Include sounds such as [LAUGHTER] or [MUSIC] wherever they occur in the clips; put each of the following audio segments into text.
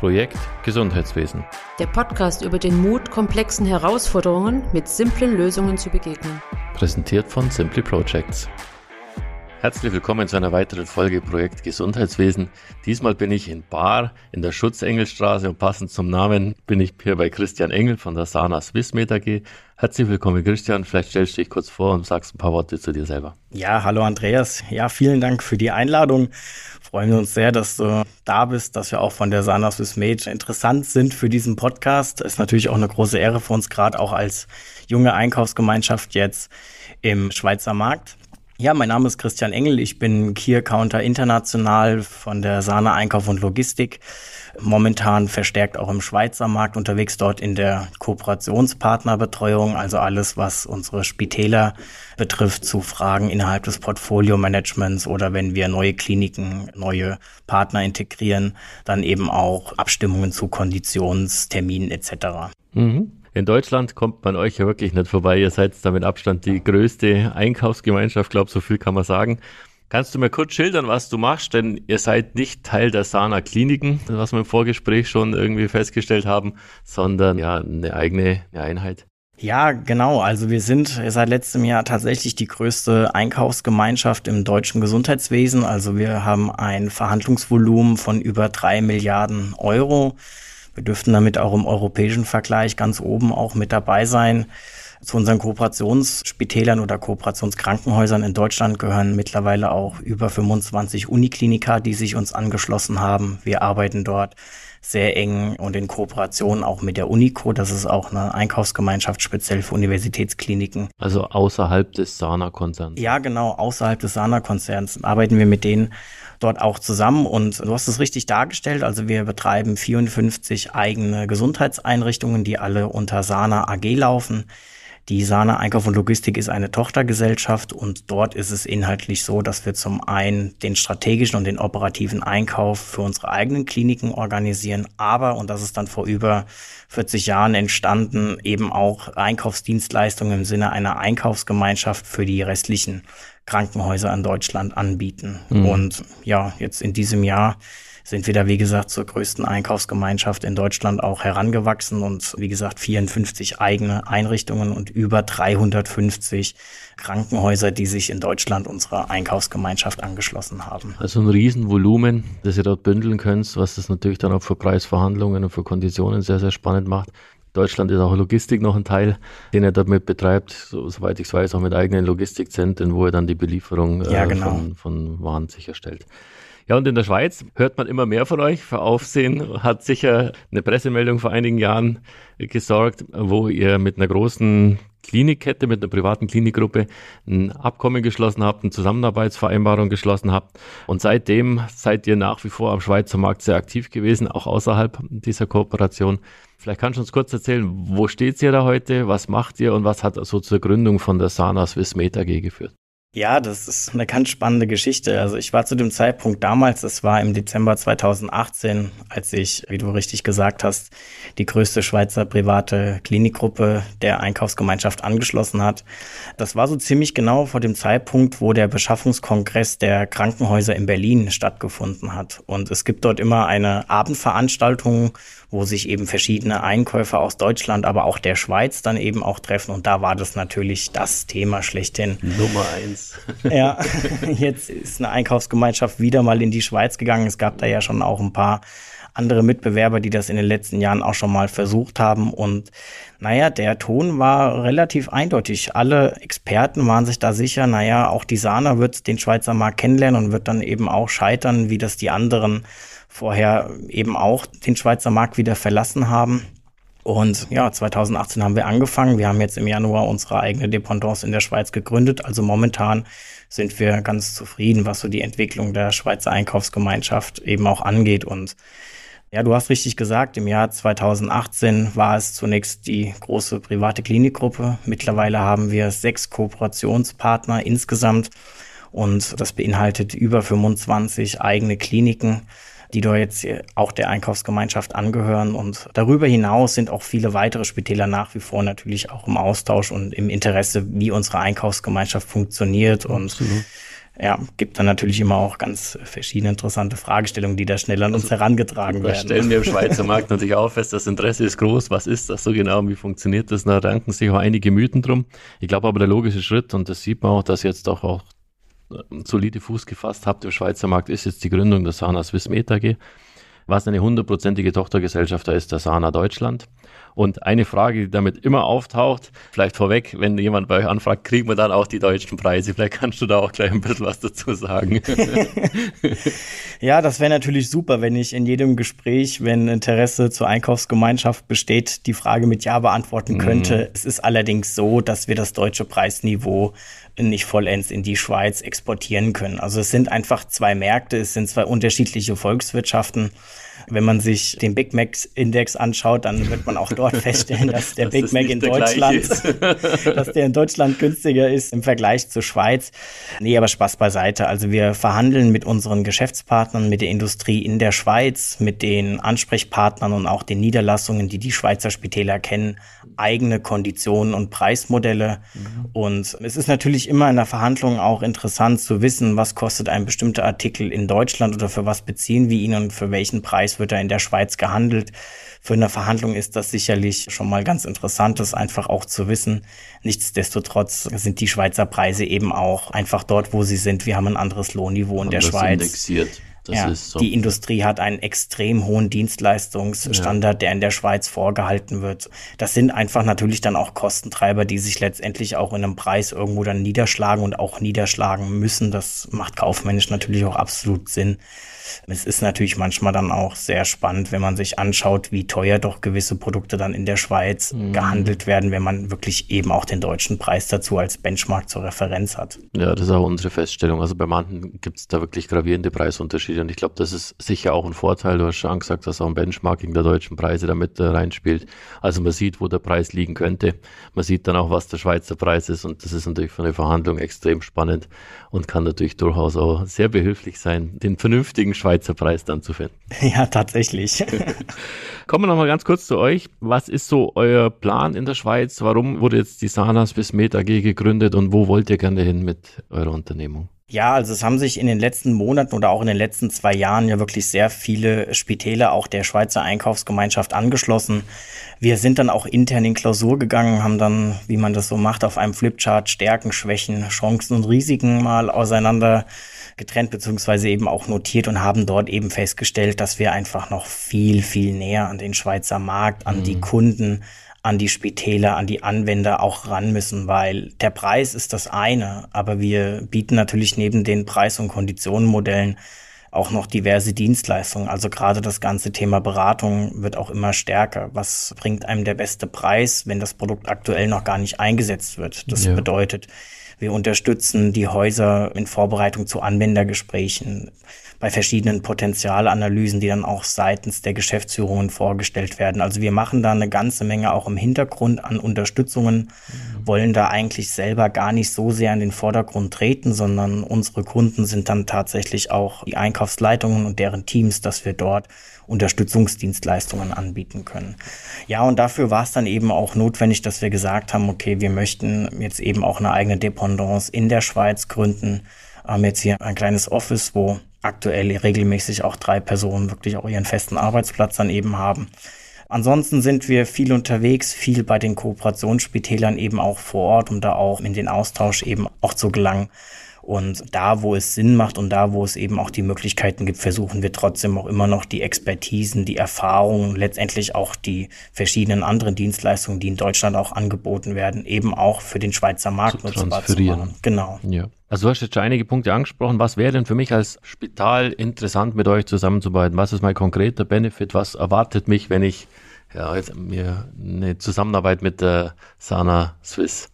Projekt Gesundheitswesen. Der Podcast über den Mut, komplexen Herausforderungen mit simplen Lösungen zu begegnen. Präsentiert von Simply Projects. Herzlich willkommen zu einer weiteren Folge Projekt Gesundheitswesen. Diesmal bin ich in Bar in der Schutzengelstraße und passend zum Namen bin ich hier bei Christian Engel von der Sana Swissmed AG. Herzlich willkommen Christian, vielleicht stellst du dich kurz vor und sagst ein paar Worte zu dir selber. Ja, hallo Andreas. Ja, vielen Dank für die Einladung. Freuen wir uns sehr, dass du da bist, dass wir auch von der Sana Swissmed interessant sind für diesen Podcast. Ist natürlich auch eine große Ehre für uns, gerade auch als junge Einkaufsgemeinschaft jetzt im Schweizer Markt. Ja, mein Name ist Christian Engel. Ich bin Key Accounter international von der Sahne Einkauf und Logistik. Momentan verstärkt auch im Schweizer Markt unterwegs, dort in der Kooperationspartnerbetreuung, also alles, was unsere Spitäler betrifft, zu Fragen innerhalb des Portfolio-Managements oder wenn wir neue Kliniken, neue Partner integrieren, dann eben auch Abstimmungen zu Konditionsterminen etc. Mhm. In Deutschland kommt man euch ja wirklich nicht vorbei. Ihr seid damit Abstand die größte Einkaufsgemeinschaft, glaube so viel kann man sagen. Kannst du mir kurz schildern, was du machst? Denn ihr seid nicht Teil der Sana Kliniken, was wir im Vorgespräch schon irgendwie festgestellt haben, sondern ja eine eigene Einheit. Ja, genau. Also wir sind seit letztem Jahr tatsächlich die größte Einkaufsgemeinschaft im deutschen Gesundheitswesen. Also wir haben ein Verhandlungsvolumen von über drei Milliarden Euro. Wir dürften damit auch im europäischen Vergleich ganz oben auch mit dabei sein. Zu unseren Kooperationsspitälern oder Kooperationskrankenhäusern in Deutschland gehören mittlerweile auch über 25 Unikliniker, die sich uns angeschlossen haben. Wir arbeiten dort sehr eng und in Kooperation auch mit der Unico. Das ist auch eine Einkaufsgemeinschaft speziell für Universitätskliniken. Also außerhalb des Sana-Konzerns. Ja, genau, außerhalb des Sana-Konzerns arbeiten wir mit denen dort auch zusammen. Und du hast es richtig dargestellt. Also wir betreiben 54 eigene Gesundheitseinrichtungen, die alle unter Sana AG laufen. Die Sana Einkauf und Logistik ist eine Tochtergesellschaft und dort ist es inhaltlich so, dass wir zum einen den strategischen und den operativen Einkauf für unsere eigenen Kliniken organisieren, aber, und das ist dann vor über 40 Jahren entstanden, eben auch Einkaufsdienstleistungen im Sinne einer Einkaufsgemeinschaft für die restlichen Krankenhäuser in Deutschland anbieten. Mhm. Und ja, jetzt in diesem Jahr sind wir da, wie gesagt, zur größten Einkaufsgemeinschaft in Deutschland auch herangewachsen und wie gesagt 54 eigene Einrichtungen und über 350 Krankenhäuser, die sich in Deutschland unserer Einkaufsgemeinschaft angeschlossen haben. Also ein Riesenvolumen, das ihr dort bündeln könnt, was das natürlich dann auch für Preisverhandlungen und für Konditionen sehr, sehr spannend macht. Deutschland ist auch Logistik noch ein Teil, den er damit betreibt, so, soweit ich es weiß, auch mit eigenen Logistikzentren, wo er dann die Belieferung äh, ja, genau. von, von Waren sicherstellt. Ja, und in der Schweiz hört man immer mehr von euch. Für Aufsehen hat sicher eine Pressemeldung vor einigen Jahren gesorgt, wo ihr mit einer großen Klinikkette, mit einer privaten Klinikgruppe ein Abkommen geschlossen habt, eine Zusammenarbeitsvereinbarung geschlossen habt. Und seitdem seid ihr nach wie vor am Schweizer Markt sehr aktiv gewesen, auch außerhalb dieser Kooperation. Vielleicht kannst du uns kurz erzählen, wo steht ihr da heute, was macht ihr und was hat so zur Gründung von der Sana Swiss Med AG geführt? Ja, das ist eine ganz spannende Geschichte. Also ich war zu dem Zeitpunkt damals, das war im Dezember 2018, als ich, wie du richtig gesagt hast, die größte Schweizer private Klinikgruppe der Einkaufsgemeinschaft angeschlossen hat. Das war so ziemlich genau vor dem Zeitpunkt, wo der Beschaffungskongress der Krankenhäuser in Berlin stattgefunden hat. Und es gibt dort immer eine Abendveranstaltung, wo sich eben verschiedene Einkäufer aus Deutschland, aber auch der Schweiz dann eben auch treffen. Und da war das natürlich das Thema schlechthin. Nummer eins. [LAUGHS] ja, jetzt ist eine Einkaufsgemeinschaft wieder mal in die Schweiz gegangen. Es gab da ja schon auch ein paar andere Mitbewerber, die das in den letzten Jahren auch schon mal versucht haben. Und naja, der Ton war relativ eindeutig. Alle Experten waren sich da sicher, naja, auch die Sana wird den Schweizer Markt kennenlernen und wird dann eben auch scheitern, wie das die anderen vorher eben auch den Schweizer Markt wieder verlassen haben. Und ja, 2018 haben wir angefangen. Wir haben jetzt im Januar unsere eigene Dependance in der Schweiz gegründet. Also momentan sind wir ganz zufrieden, was so die Entwicklung der Schweizer Einkaufsgemeinschaft eben auch angeht. Und ja, du hast richtig gesagt, im Jahr 2018 war es zunächst die große private Klinikgruppe. Mittlerweile haben wir sechs Kooperationspartner insgesamt und das beinhaltet über 25 eigene Kliniken die da jetzt auch der Einkaufsgemeinschaft angehören. Und darüber hinaus sind auch viele weitere Spitäler nach wie vor natürlich auch im Austausch und im Interesse, wie unsere Einkaufsgemeinschaft funktioniert. Und ja, gibt dann natürlich immer auch ganz verschiedene interessante Fragestellungen, die da schnell an also, uns herangetragen werden. stellen wir im Schweizer [LAUGHS] Markt natürlich auch fest, das Interesse ist groß. Was ist das so genau? Wie funktioniert das? Da ranken sich auch einige Mythen drum. Ich glaube aber der logische Schritt, und das sieht man auch, dass jetzt doch auch solide Fuß gefasst habt im Schweizer Markt, ist jetzt die Gründung der Sana Swiss Meta AG was eine hundertprozentige Tochtergesellschaft da ist, der Sana Deutschland. Und eine Frage, die damit immer auftaucht, vielleicht vorweg, wenn jemand bei euch anfragt, kriegen wir dann auch die deutschen Preise? Vielleicht kannst du da auch gleich ein bisschen was dazu sagen. [LAUGHS] ja, das wäre natürlich super, wenn ich in jedem Gespräch, wenn Interesse zur Einkaufsgemeinschaft besteht, die Frage mit Ja beantworten mhm. könnte. Mm. Es ist allerdings so, dass wir das deutsche Preisniveau nicht vollends in die Schweiz exportieren können. Also es sind einfach zwei Märkte, es sind zwei unterschiedliche Volkswirtschaften. Wenn man sich den Big Mac Index anschaut, dann wird man auch dort [LAUGHS] feststellen, dass der das Big Mac in Deutschland, [LAUGHS] dass der in Deutschland günstiger ist im Vergleich zur Schweiz. Nee, aber Spaß beiseite. Also wir verhandeln mit unseren Geschäftspartnern, mit der Industrie in der Schweiz, mit den Ansprechpartnern und auch den Niederlassungen, die die Schweizer Spitäler kennen, eigene Konditionen und Preismodelle. Mhm. Und es ist natürlich immer in der Verhandlung auch interessant zu wissen, was kostet ein bestimmter Artikel in Deutschland oder für was beziehen wir ihn und für welchen Preis wird er in der Schweiz gehandelt. Für eine Verhandlung ist das sicherlich schon mal ganz interessant, das einfach auch zu wissen. Nichtsdestotrotz sind die Schweizer Preise eben auch einfach dort, wo sie sind. Wir haben ein anderes Lohnniveau in der Schweiz. Indexiert. Ja, so. Die Industrie hat einen extrem hohen Dienstleistungsstandard, ja. der in der Schweiz vorgehalten wird. Das sind einfach natürlich dann auch Kostentreiber, die sich letztendlich auch in einem Preis irgendwo dann niederschlagen und auch niederschlagen müssen. Das macht kaufmännisch natürlich auch absolut Sinn. Es ist natürlich manchmal dann auch sehr spannend, wenn man sich anschaut, wie teuer doch gewisse Produkte dann in der Schweiz mhm. gehandelt werden, wenn man wirklich eben auch den deutschen Preis dazu als Benchmark zur Referenz hat. Ja, das ist auch unsere Feststellung. Also bei manchen gibt es da wirklich gravierende Preisunterschiede und ich glaube, das ist sicher auch ein Vorteil. Du hast schon gesagt, dass auch ein Benchmarking der deutschen Preise damit äh, reinspielt. Also man sieht, wo der Preis liegen könnte. Man sieht dann auch, was der Schweizer Preis ist und das ist natürlich für eine Verhandlung extrem spannend und kann natürlich durchaus auch sehr behilflich sein, den vernünftigen Schweizer Preis dann zu finden. [LAUGHS] Ja, tatsächlich. [LAUGHS] Kommen wir nochmal ganz kurz zu euch. Was ist so euer Plan in der Schweiz? Warum wurde jetzt die Sanas bis Met AG gegründet und wo wollt ihr gerne hin mit eurer Unternehmung? Ja, also es haben sich in den letzten Monaten oder auch in den letzten zwei Jahren ja wirklich sehr viele Spitäle auch der Schweizer Einkaufsgemeinschaft angeschlossen. Wir sind dann auch intern in Klausur gegangen, haben dann, wie man das so macht, auf einem Flipchart Stärken, Schwächen, Chancen und Risiken mal auseinander getrennt beziehungsweise eben auch notiert und haben dort eben festgestellt, dass wir einfach noch viel, viel näher an den Schweizer Markt, an mhm. die Kunden, an die Spitäler, an die Anwender auch ran müssen, weil der Preis ist das eine, aber wir bieten natürlich neben den Preis- und Konditionenmodellen auch noch diverse Dienstleistungen. Also gerade das ganze Thema Beratung wird auch immer stärker. Was bringt einem der beste Preis, wenn das Produkt aktuell noch gar nicht eingesetzt wird? Das ja. bedeutet, wir unterstützen die Häuser in Vorbereitung zu Anwendergesprächen bei verschiedenen Potenzialanalysen, die dann auch seitens der Geschäftsführungen vorgestellt werden. Also wir machen da eine ganze Menge auch im Hintergrund an Unterstützungen, mhm. wollen da eigentlich selber gar nicht so sehr in den Vordergrund treten, sondern unsere Kunden sind dann tatsächlich auch die Einkaufsleitungen und deren Teams, dass wir dort Unterstützungsdienstleistungen anbieten können. Ja, und dafür war es dann eben auch notwendig, dass wir gesagt haben, okay, wir möchten jetzt eben auch eine eigene Dependance in der Schweiz gründen. Haben jetzt hier ein kleines Office, wo aktuell regelmäßig auch drei Personen wirklich auch ihren festen Arbeitsplatz dann eben haben. Ansonsten sind wir viel unterwegs, viel bei den Kooperationsspitälern eben auch vor Ort, um da auch in den Austausch eben auch zu gelangen. Und da, wo es Sinn macht und da, wo es eben auch die Möglichkeiten gibt, versuchen wir trotzdem auch immer noch die Expertisen, die Erfahrungen, letztendlich auch die verschiedenen anderen Dienstleistungen, die in Deutschland auch angeboten werden, eben auch für den Schweizer Markt nutzbar zu machen. Genau. Ja. Also du hast jetzt schon einige Punkte angesprochen. Was wäre denn für mich als Spital interessant, mit euch zusammenzuarbeiten? Was ist mein konkreter Benefit? Was erwartet mich, wenn ich ja, jetzt mir eine Zusammenarbeit mit der Sana Swiss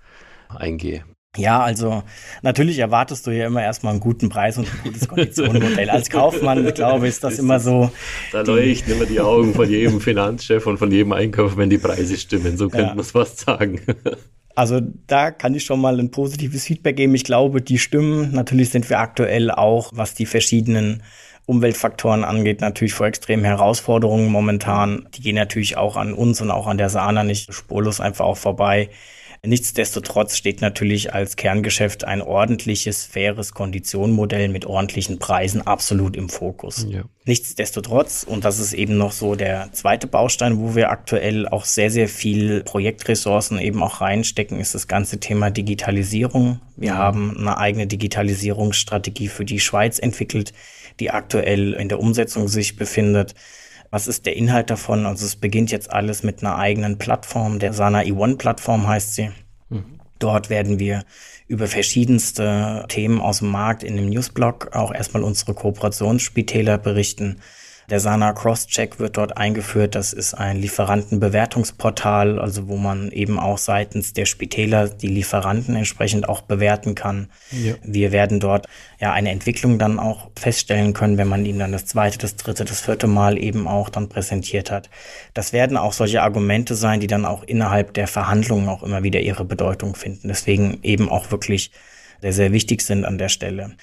eingehe? Ja, also natürlich erwartest du ja immer erstmal einen guten Preis und ein gutes [LAUGHS] Konditionenmodell. Als Kaufmann, glaube ich, ist das immer so. Da leuchten immer die Augen von jedem Finanzchef und von jedem Einkauf, wenn die Preise stimmen. So könnte ja. man es fast sagen. [LAUGHS] Also da kann ich schon mal ein positives Feedback geben. Ich glaube, die stimmen. Natürlich sind wir aktuell auch, was die verschiedenen Umweltfaktoren angeht, natürlich vor extremen Herausforderungen momentan. Die gehen natürlich auch an uns und auch an der Sana nicht spurlos einfach auch vorbei Nichtsdestotrotz steht natürlich als Kerngeschäft ein ordentliches, faires Konditionenmodell mit ordentlichen Preisen absolut im Fokus. Ja. Nichtsdestotrotz, und das ist eben noch so der zweite Baustein, wo wir aktuell auch sehr, sehr viel Projektressourcen eben auch reinstecken, ist das ganze Thema Digitalisierung. Wir mhm. haben eine eigene Digitalisierungsstrategie für die Schweiz entwickelt, die aktuell in der Umsetzung sich befindet. Was ist der Inhalt davon? Also es beginnt jetzt alles mit einer eigenen Plattform, der Sana E1-Plattform heißt sie. Mhm. Dort werden wir über verschiedenste Themen aus dem Markt in dem Newsblog auch erstmal unsere Kooperationsspitäler berichten. Der Sana Crosscheck wird dort eingeführt. Das ist ein Lieferantenbewertungsportal, also wo man eben auch seitens der Spitäler die Lieferanten entsprechend auch bewerten kann. Ja. Wir werden dort ja eine Entwicklung dann auch feststellen können, wenn man ihn dann das zweite, das dritte, das vierte Mal eben auch dann präsentiert hat. Das werden auch solche Argumente sein, die dann auch innerhalb der Verhandlungen auch immer wieder ihre Bedeutung finden. Deswegen eben auch wirklich sehr, sehr wichtig sind an der Stelle.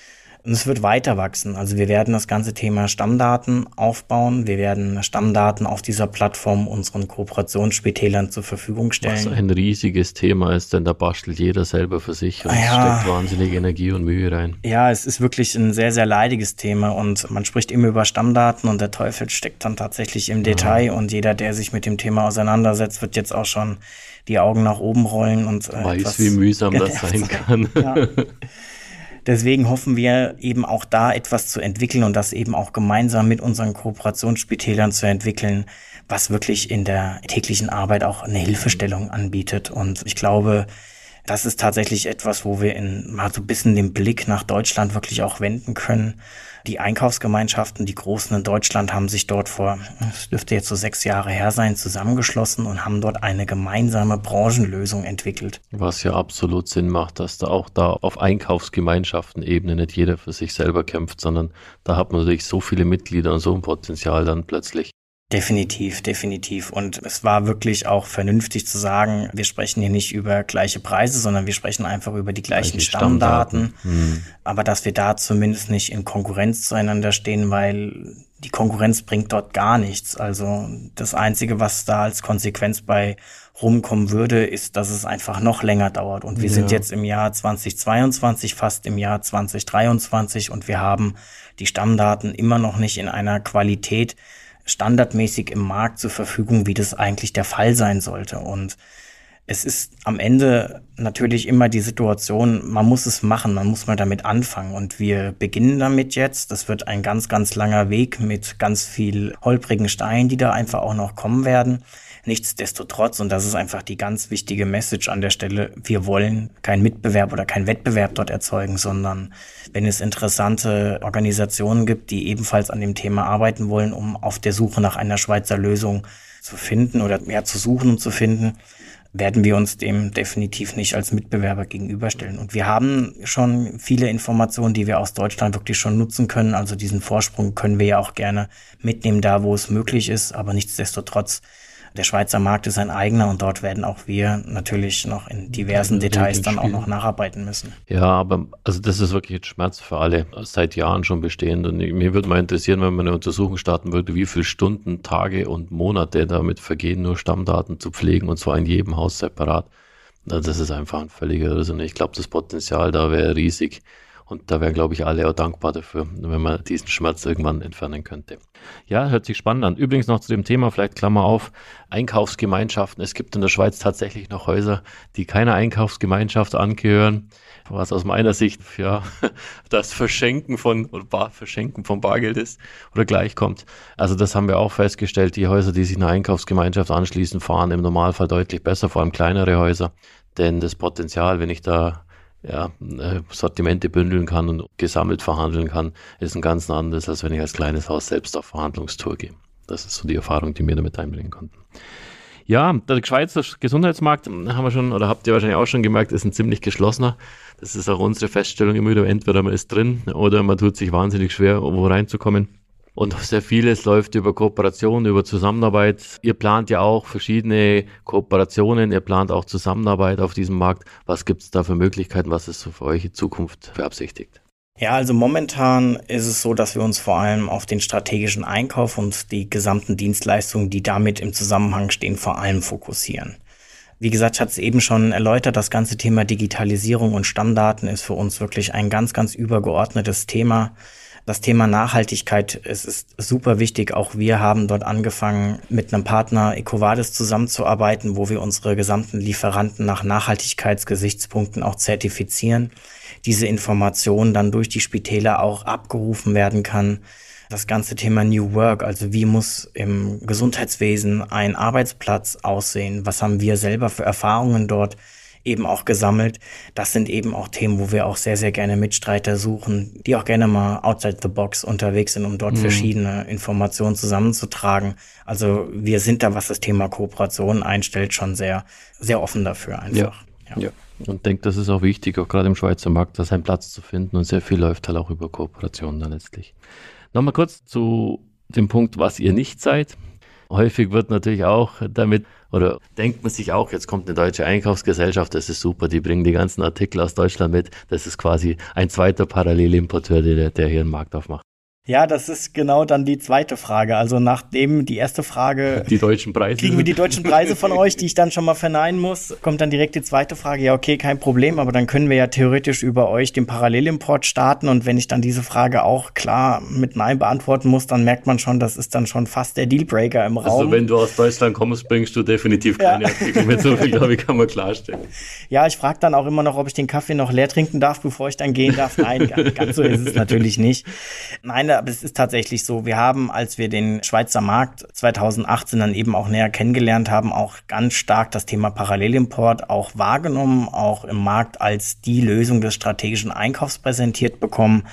Und es wird weiter wachsen. Also wir werden das ganze Thema Stammdaten aufbauen. Wir werden Stammdaten auf dieser Plattform unseren Kooperationsspitälern zur Verfügung stellen. Was ein riesiges Thema ist, denn da bastelt jeder selber für sich und ja, steckt wahnsinnig Energie und Mühe rein. Ja, es ist wirklich ein sehr, sehr leidiges Thema und man spricht immer über Stammdaten und der Teufel steckt dann tatsächlich im Detail und jeder, der sich mit dem Thema auseinandersetzt, wird jetzt auch schon die Augen nach oben rollen und äh, weiß, wie mühsam das sein kann. [LAUGHS] Ja. [LAUGHS] Deswegen hoffen wir eben auch da etwas zu entwickeln und das eben auch gemeinsam mit unseren Kooperationsspitälern zu entwickeln, was wirklich in der täglichen Arbeit auch eine Hilfestellung anbietet. Und ich glaube, das ist tatsächlich etwas, wo wir in, mal so ein bisschen den Blick nach Deutschland wirklich auch wenden können. Die Einkaufsgemeinschaften, die großen in Deutschland, haben sich dort vor, es dürfte jetzt so sechs Jahre her sein, zusammengeschlossen und haben dort eine gemeinsame Branchenlösung entwickelt. Was ja absolut Sinn macht, dass da auch da auf Einkaufsgemeinschaften-Ebene nicht jeder für sich selber kämpft, sondern da hat man natürlich so viele Mitglieder und so ein Potenzial dann plötzlich. Definitiv, definitiv. Und es war wirklich auch vernünftig zu sagen, wir sprechen hier nicht über gleiche Preise, sondern wir sprechen einfach über die gleichen Gleiche Stammdaten. Stammdaten. Hm. Aber dass wir da zumindest nicht in Konkurrenz zueinander stehen, weil die Konkurrenz bringt dort gar nichts. Also das Einzige, was da als Konsequenz bei rumkommen würde, ist, dass es einfach noch länger dauert. Und wir ja. sind jetzt im Jahr 2022, fast im Jahr 2023 und wir haben die Stammdaten immer noch nicht in einer Qualität, standardmäßig im Markt zur Verfügung, wie das eigentlich der Fall sein sollte. Und es ist am Ende natürlich immer die Situation, man muss es machen, man muss mal damit anfangen. Und wir beginnen damit jetzt. Das wird ein ganz, ganz langer Weg mit ganz viel holprigen Steinen, die da einfach auch noch kommen werden. Nichtsdestotrotz, und das ist einfach die ganz wichtige Message an der Stelle, wir wollen keinen Mitbewerb oder keinen Wettbewerb dort erzeugen, sondern wenn es interessante Organisationen gibt, die ebenfalls an dem Thema arbeiten wollen, um auf der Suche nach einer Schweizer Lösung zu finden oder mehr zu suchen und zu finden, werden wir uns dem definitiv nicht als Mitbewerber gegenüberstellen. Und wir haben schon viele Informationen, die wir aus Deutschland wirklich schon nutzen können. Also diesen Vorsprung können wir ja auch gerne mitnehmen, da wo es möglich ist. Aber nichtsdestotrotz der Schweizer Markt ist ein eigener und dort werden auch wir natürlich noch in diversen Details dann auch noch nacharbeiten müssen. Ja, aber also das ist wirklich ein Schmerz für alle, seit Jahren schon bestehend. Und mir würde mal interessieren, wenn man eine Untersuchung starten würde, wie viele Stunden, Tage und Monate damit vergehen, nur Stammdaten zu pflegen und zwar in jedem Haus separat. Das ist einfach ein völliger Irrsinn. Ich glaube, das Potenzial da wäre riesig. Und da wären, glaube ich, alle auch dankbar dafür, wenn man diesen Schmerz irgendwann entfernen könnte. Ja, hört sich spannend an. Übrigens noch zu dem Thema, vielleicht Klammer auf, Einkaufsgemeinschaften. Es gibt in der Schweiz tatsächlich noch Häuser, die keiner Einkaufsgemeinschaft angehören, was aus meiner Sicht ja [LAUGHS] das Verschenken von oder Bar, Verschenken von Bargeld ist oder gleichkommt. Also das haben wir auch festgestellt. Die Häuser, die sich einer Einkaufsgemeinschaft anschließen, fahren im Normalfall deutlich besser, vor allem kleinere Häuser. Denn das Potenzial, wenn ich da ja, äh, Sortimente bündeln kann und gesammelt verhandeln kann, ist ein ganz anderes, als wenn ich als kleines Haus selbst auf Verhandlungstour gehe. Das ist so die Erfahrung, die wir damit einbringen konnten. Ja, der Schweizer Gesundheitsmarkt, haben wir schon, oder habt ihr wahrscheinlich auch schon gemerkt, ist ein ziemlich geschlossener. Das ist auch unsere Feststellung immer wieder, entweder man ist drin oder man tut sich wahnsinnig schwer, wo reinzukommen. Und [LAUGHS] sehr vieles läuft über Kooperation, über Zusammenarbeit. Ihr plant ja auch verschiedene Kooperationen, ihr plant auch Zusammenarbeit auf diesem Markt. Was gibt es da für Möglichkeiten? Was ist für euch in Zukunft beabsichtigt? Ja, also momentan ist es so, dass wir uns vor allem auf den strategischen Einkauf und die gesamten Dienstleistungen, die damit im Zusammenhang stehen, vor allem fokussieren. Wie gesagt, ich hatte es eben schon erläutert, das ganze Thema Digitalisierung und Stammdaten ist für uns wirklich ein ganz, ganz übergeordnetes Thema. Das Thema Nachhaltigkeit es ist super wichtig. Auch wir haben dort angefangen, mit einem Partner Ecovadis zusammenzuarbeiten, wo wir unsere gesamten Lieferanten nach Nachhaltigkeitsgesichtspunkten auch zertifizieren. Diese Information dann durch die Spitäler auch abgerufen werden kann. Das ganze Thema New Work, also wie muss im Gesundheitswesen ein Arbeitsplatz aussehen? Was haben wir selber für Erfahrungen dort? Eben auch gesammelt. Das sind eben auch Themen, wo wir auch sehr, sehr gerne Mitstreiter suchen, die auch gerne mal outside the box unterwegs sind, um dort mhm. verschiedene Informationen zusammenzutragen. Also wir sind da, was das Thema Kooperation einstellt, schon sehr, sehr offen dafür einfach. Ja. ja. Und denke, das ist auch wichtig, auch gerade im Schweizer Markt, da seinen Platz zu finden. Und sehr viel läuft halt auch über Kooperation dann letztlich. Nochmal kurz zu dem Punkt, was ihr nicht seid. Häufig wird natürlich auch damit oder denkt man sich auch, jetzt kommt eine deutsche Einkaufsgesellschaft, das ist super, die bringen die ganzen Artikel aus Deutschland mit. Das ist quasi ein zweiter Parallelimporteur, der, der hier einen Markt aufmacht. Ja, das ist genau dann die zweite Frage. Also nachdem die erste Frage. [LAUGHS] Die deutschen Preise. Kriegen wir die deutschen Preise von euch, die ich dann schon mal verneinen muss, kommt dann direkt die zweite Frage. Ja, okay, kein Problem, aber dann können wir ja theoretisch über euch den Parallelimport starten. Und wenn ich dann diese Frage auch klar mit Nein beantworten muss, dann merkt man schon, das ist dann schon fast der Dealbreaker im also Raum. Also wenn du aus Deutschland kommst, bringst du definitiv keine ja. Artikel mit. So viel, glaube ich, kann man klarstellen. Ja, ich frage dann auch immer noch, ob ich den Kaffee noch leer trinken darf, bevor ich dann gehen darf. Nein, [LAUGHS] ganz so ist es natürlich nicht. Nein, aber es ist tatsächlich so. Wir haben, als wir den Schweizer Markt 2018 dann eben auch näher kennengelernt haben, auch ganz stark das Thema Parallelimport auch wahrgenommen, auch im Markt als die Lösung des strategischen Einkaufs präsentiert bekommen.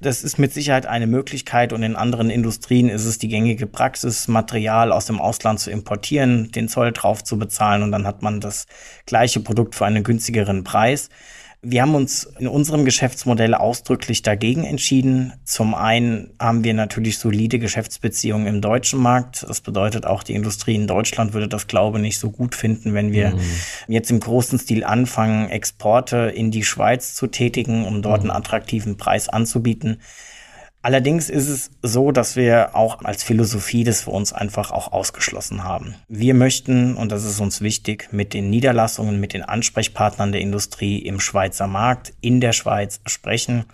Das ist mit Sicherheit eine Möglichkeit und in anderen Industrien ist es die gängige Praxis, Material aus dem Ausland zu importieren, den Zoll drauf zu bezahlen und dann hat man das gleiche Produkt für einen günstigeren Preis. Wir haben uns in unserem Geschäftsmodell ausdrücklich dagegen entschieden. Zum einen haben wir natürlich solide Geschäftsbeziehungen im deutschen Markt. Das bedeutet auch, die Industrie in Deutschland würde das, glaube ich, nicht so gut finden, wenn wir mhm. jetzt im großen Stil anfangen, Exporte in die Schweiz zu tätigen, um dort mhm. einen attraktiven Preis anzubieten. Allerdings ist es so, dass wir auch als Philosophie das für uns einfach auch ausgeschlossen haben. Wir möchten, und das ist uns wichtig, mit den Niederlassungen, mit den Ansprechpartnern der Industrie im Schweizer Markt, in der Schweiz sprechen,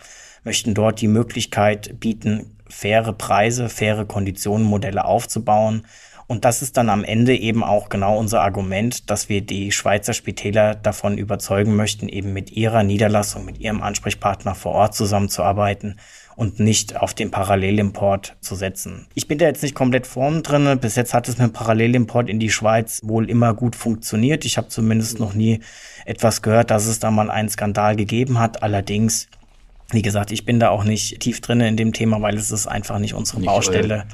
möchten dort die Möglichkeit bieten, faire Preise, faire Konditionen, Modelle aufzubauen. Und das ist dann am Ende eben auch genau unser Argument, dass wir die Schweizer Spitäler davon überzeugen möchten, eben mit ihrer Niederlassung, mit ihrem Ansprechpartner vor Ort zusammenzuarbeiten und nicht auf den Parallelimport zu setzen. Ich bin da jetzt nicht komplett vorn drin. Bis jetzt hat es mit dem Parallelimport in die Schweiz wohl immer gut funktioniert. Ich habe zumindest noch nie etwas gehört, dass es da mal einen Skandal gegeben hat. Allerdings wie gesagt, ich bin da auch nicht tief drin in dem Thema, weil es ist einfach nicht unsere nicht Baustelle.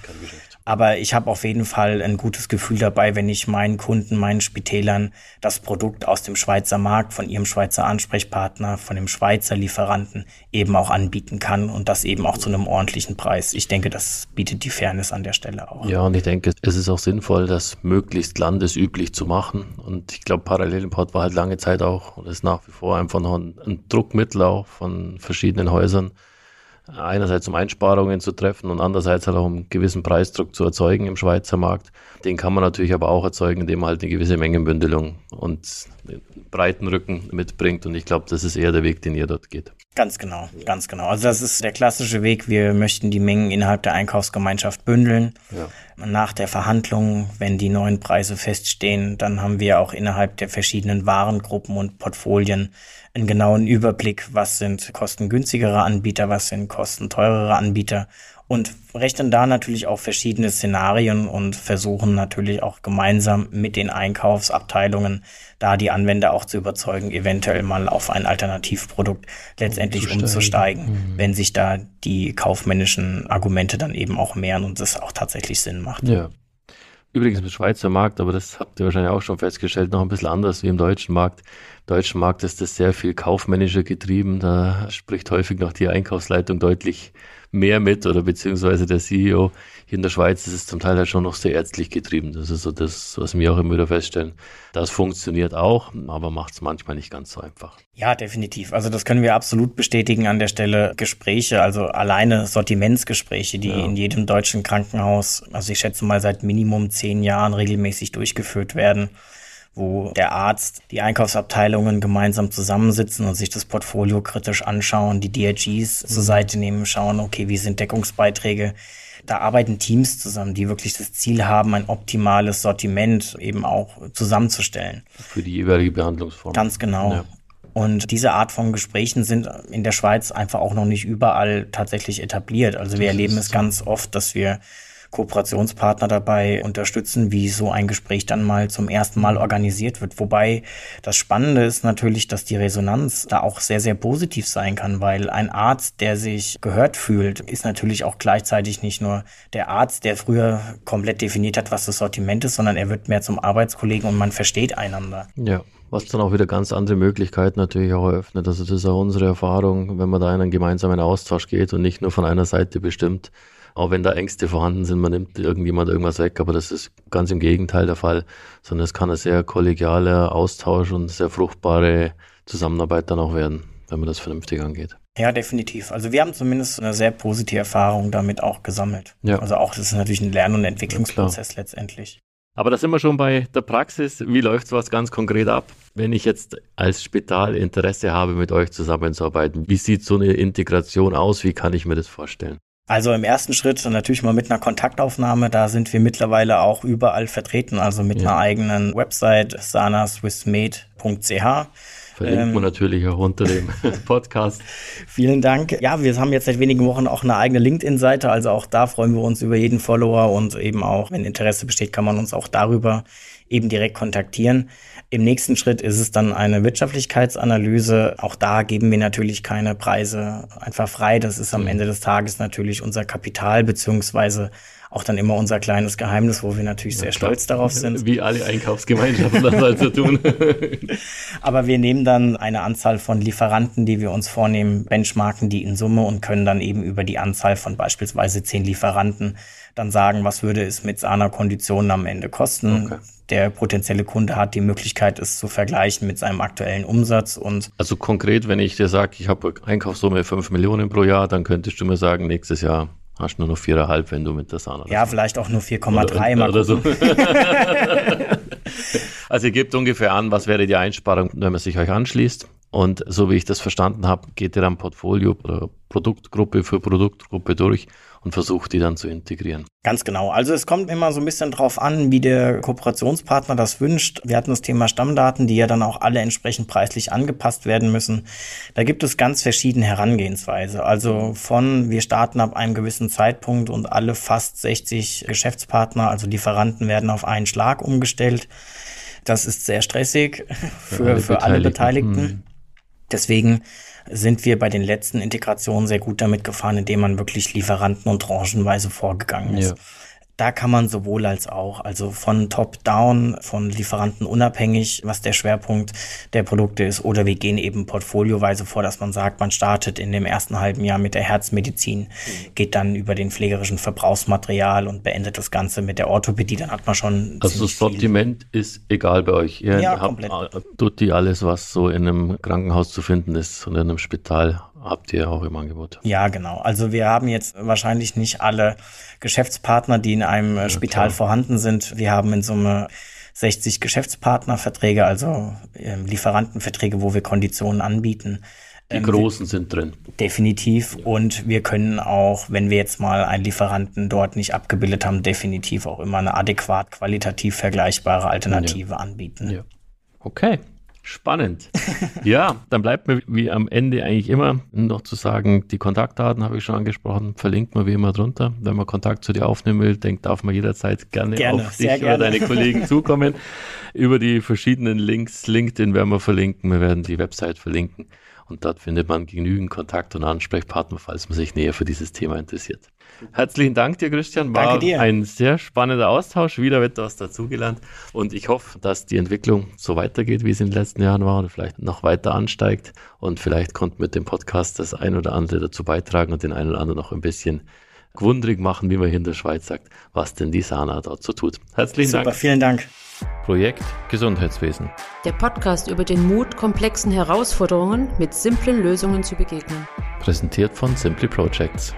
Aber ich habe auf jeden Fall ein gutes Gefühl dabei, wenn ich meinen Kunden, meinen Spitälern das Produkt aus dem Schweizer Markt, von ihrem Schweizer Ansprechpartner, von dem Schweizer Lieferanten eben auch anbieten kann und das eben auch zu einem ordentlichen Preis. Ich denke, das bietet die Fairness an der Stelle auch. Ja, und ich denke, es ist auch sinnvoll, das möglichst landesüblich zu machen. Und ich glaube, Parallelimport war halt lange Zeit auch und ist nach wie vor einfach noch ein, Druckmittel auch von verschiedenen Häusern einerseits um Einsparungen zu treffen und andererseits halt auch um einen gewissen Preisdruck zu erzeugen im Schweizer Markt. Den kann man natürlich aber auch erzeugen, indem man halt eine gewisse Mengenbündelung und breiten Rücken mitbringt. Und ich glaube, das ist eher der Weg, den ihr dort geht. Ganz genau, ganz genau. Also das ist der klassische Weg. Wir möchten die Mengen innerhalb der Einkaufsgemeinschaft bündeln. Ja. Nach der Verhandlung, wenn die neuen Preise feststehen, dann haben wir auch innerhalb der verschiedenen Warengruppen und Portfolien einen genauen Überblick, was sind kostengünstigere Anbieter, was sind kostenteurere Anbieter und rechnen da natürlich auch verschiedene Szenarien und versuchen natürlich auch gemeinsam mit den Einkaufsabteilungen da die Anwender auch zu überzeugen, eventuell mal auf ein Alternativprodukt letztendlich umzusteigen, mhm. wenn sich da die kaufmännischen Argumente dann eben auch mehren und es auch tatsächlich Sinn macht. Ja. Übrigens im Schweizer Markt, aber das habt ihr wahrscheinlich auch schon festgestellt, noch ein bisschen anders wie im deutschen Markt. Deutschen Markt ist das sehr viel kaufmännischer getrieben. Da spricht häufig noch die Einkaufsleitung deutlich mehr mit oder beziehungsweise der CEO. Hier in der Schweiz ist es zum Teil halt schon noch sehr ärztlich getrieben. Das ist so das, was wir auch immer wieder feststellen. Das funktioniert auch, aber macht es manchmal nicht ganz so einfach. Ja, definitiv. Also das können wir absolut bestätigen an der Stelle. Gespräche, also alleine Sortimentsgespräche, die ja. in jedem deutschen Krankenhaus, also ich schätze mal seit Minimum zehn Jahren regelmäßig durchgeführt werden wo der Arzt, die Einkaufsabteilungen gemeinsam zusammensitzen und sich das Portfolio kritisch anschauen, die DRGs zur Seite nehmen, schauen, okay, wie sind Deckungsbeiträge. Da arbeiten Teams zusammen, die wirklich das Ziel haben, ein optimales Sortiment eben auch zusammenzustellen. Für die jeweilige Behandlungsform. Ganz genau. Ja. Und diese Art von Gesprächen sind in der Schweiz einfach auch noch nicht überall tatsächlich etabliert. Also wir erleben es ganz oft, dass wir Kooperationspartner dabei unterstützen, wie so ein Gespräch dann mal zum ersten Mal organisiert wird. Wobei das Spannende ist natürlich, dass die Resonanz da auch sehr, sehr positiv sein kann, weil ein Arzt, der sich gehört fühlt, ist natürlich auch gleichzeitig nicht nur der Arzt, der früher komplett definiert hat, was das Sortiment ist, sondern er wird mehr zum Arbeitskollegen und man versteht einander. Ja. Was dann auch wieder ganz andere Möglichkeiten natürlich auch eröffnet. Also das ist auch unsere Erfahrung, wenn man da in einen gemeinsamen Austausch geht und nicht nur von einer Seite bestimmt, auch wenn da Ängste vorhanden sind, man nimmt irgendjemand irgendwas weg, aber das ist ganz im Gegenteil der Fall, sondern es kann ein sehr kollegialer Austausch und sehr fruchtbare Zusammenarbeit dann auch werden, wenn man das vernünftig angeht. Ja, definitiv. Also wir haben zumindest eine sehr positive Erfahrung damit auch gesammelt. Ja. Also auch das ist natürlich ein Lern- und Entwicklungsprozess ja, letztendlich. Aber da sind wir schon bei der Praxis. Wie läuft sowas ganz konkret ab? Wenn ich jetzt als Spital Interesse habe, mit euch zusammenzuarbeiten, wie sieht so eine Integration aus? Wie kann ich mir das vorstellen? Also im ersten Schritt natürlich mal mit einer Kontaktaufnahme. Da sind wir mittlerweile auch überall vertreten, also mit ja. einer eigenen Website sanaswissmed.ch. Verlinkt ähm, man natürlich auch unter dem [LAUGHS] Podcast. Vielen Dank. Ja, wir haben jetzt seit wenigen Wochen auch eine eigene LinkedIn-Seite. Also auch da freuen wir uns über jeden Follower und eben auch, wenn Interesse besteht, kann man uns auch darüber eben direkt kontaktieren. Im nächsten Schritt ist es dann eine Wirtschaftlichkeitsanalyse. Auch da geben wir natürlich keine Preise einfach frei. Das ist am mhm. Ende des Tages natürlich unser Kapital beziehungsweise auch dann immer unser kleines Geheimnis, wo wir natürlich ja, sehr klar. stolz darauf [LAUGHS] sind. Wie alle Einkaufsgemeinschaften das halt so tun. [LAUGHS] Aber wir nehmen dann eine Anzahl von Lieferanten, die wir uns vornehmen, benchmarken die in Summe und können dann eben über die Anzahl von beispielsweise zehn Lieferanten dann sagen, was würde es mit seiner Konditionen am Ende kosten. Okay. Der potenzielle Kunde hat die Möglichkeit, es zu vergleichen mit seinem aktuellen Umsatz und. Also konkret, wenn ich dir sage, ich habe Einkaufssumme 5 Millionen pro Jahr, dann könntest du mir sagen, nächstes Jahr Hast nur noch 4,5, wenn du mit der Sahne. Ja, vielleicht auch nur 4,3 mal. Oder so. [LAUGHS] also ihr gebt ungefähr an, was wäre die Einsparung, wenn man sich euch anschließt. Und so wie ich das verstanden habe, geht ihr dann Portfolio oder Produktgruppe für Produktgruppe durch und versucht die dann zu integrieren. Ganz genau. Also es kommt immer so ein bisschen drauf an, wie der Kooperationspartner das wünscht. Wir hatten das Thema Stammdaten, die ja dann auch alle entsprechend preislich angepasst werden müssen. Da gibt es ganz verschiedene Herangehensweise. Also von wir starten ab einem gewissen Zeitpunkt und alle fast 60 Geschäftspartner, also Lieferanten werden auf einen Schlag umgestellt. Das ist sehr stressig für, für, alle, für alle Beteiligten. Deswegen sind wir bei den letzten Integrationen sehr gut damit gefahren, indem man wirklich Lieferanten und tranchenweise vorgegangen ist. Ja. Da kann man sowohl als auch, also von Top-Down, von Lieferanten unabhängig, was der Schwerpunkt der Produkte ist, oder wir gehen eben portfolioweise vor, dass man sagt, man startet in dem ersten halben Jahr mit der Herzmedizin, mhm. geht dann über den pflegerischen Verbrauchsmaterial und beendet das Ganze mit der Orthopädie, dann hat man schon. Also das Sortiment viel. ist egal bei euch. Ihr ja, habt, komplett. tut die alles, was so in einem Krankenhaus zu finden ist und in einem Spital habt ihr auch im Angebot. Ja, genau. Also wir haben jetzt wahrscheinlich nicht alle Geschäftspartner, die in einem ja, Spital klar. vorhanden sind. Wir haben in Summe 60 Geschäftspartnerverträge, also äh, Lieferantenverträge, wo wir Konditionen anbieten. Die ähm, großen sind drin. Definitiv. Ja. Und wir können auch, wenn wir jetzt mal einen Lieferanten dort nicht abgebildet haben, definitiv auch immer eine adäquat qualitativ vergleichbare Alternative ja. anbieten. Ja. Okay. Spannend. [LAUGHS] ja, dann bleibt mir wie am Ende eigentlich immer noch zu sagen, die Kontaktdaten habe ich schon angesprochen, verlinkt man wie immer drunter. Wenn man Kontakt zu dir aufnehmen will, denkt, darf man jederzeit gerne, gerne auf dich gerne. oder deine Kollegen [LAUGHS] zukommen. Über die verschiedenen Links, LinkedIn werden wir verlinken, wir werden die Website verlinken und dort findet man genügend Kontakt und Ansprechpartner, falls man sich näher für dieses Thema interessiert. Herzlichen Dank dir, Christian. War Danke dir. ein sehr spannender Austausch. Wieder wird was dazugelernt. Und ich hoffe, dass die Entwicklung so weitergeht, wie es in den letzten Jahren war und vielleicht noch weiter ansteigt. Und vielleicht konnte mit dem Podcast das ein oder andere dazu beitragen und den einen oder anderen noch ein bisschen gewundrig machen, wie man hier in der Schweiz sagt, was denn die Sana dort so tut. Herzlichen Super, Dank. vielen Dank. Projekt Gesundheitswesen. Der Podcast über den Mut, komplexen Herausforderungen mit simplen Lösungen zu begegnen. Präsentiert von Simply Projects.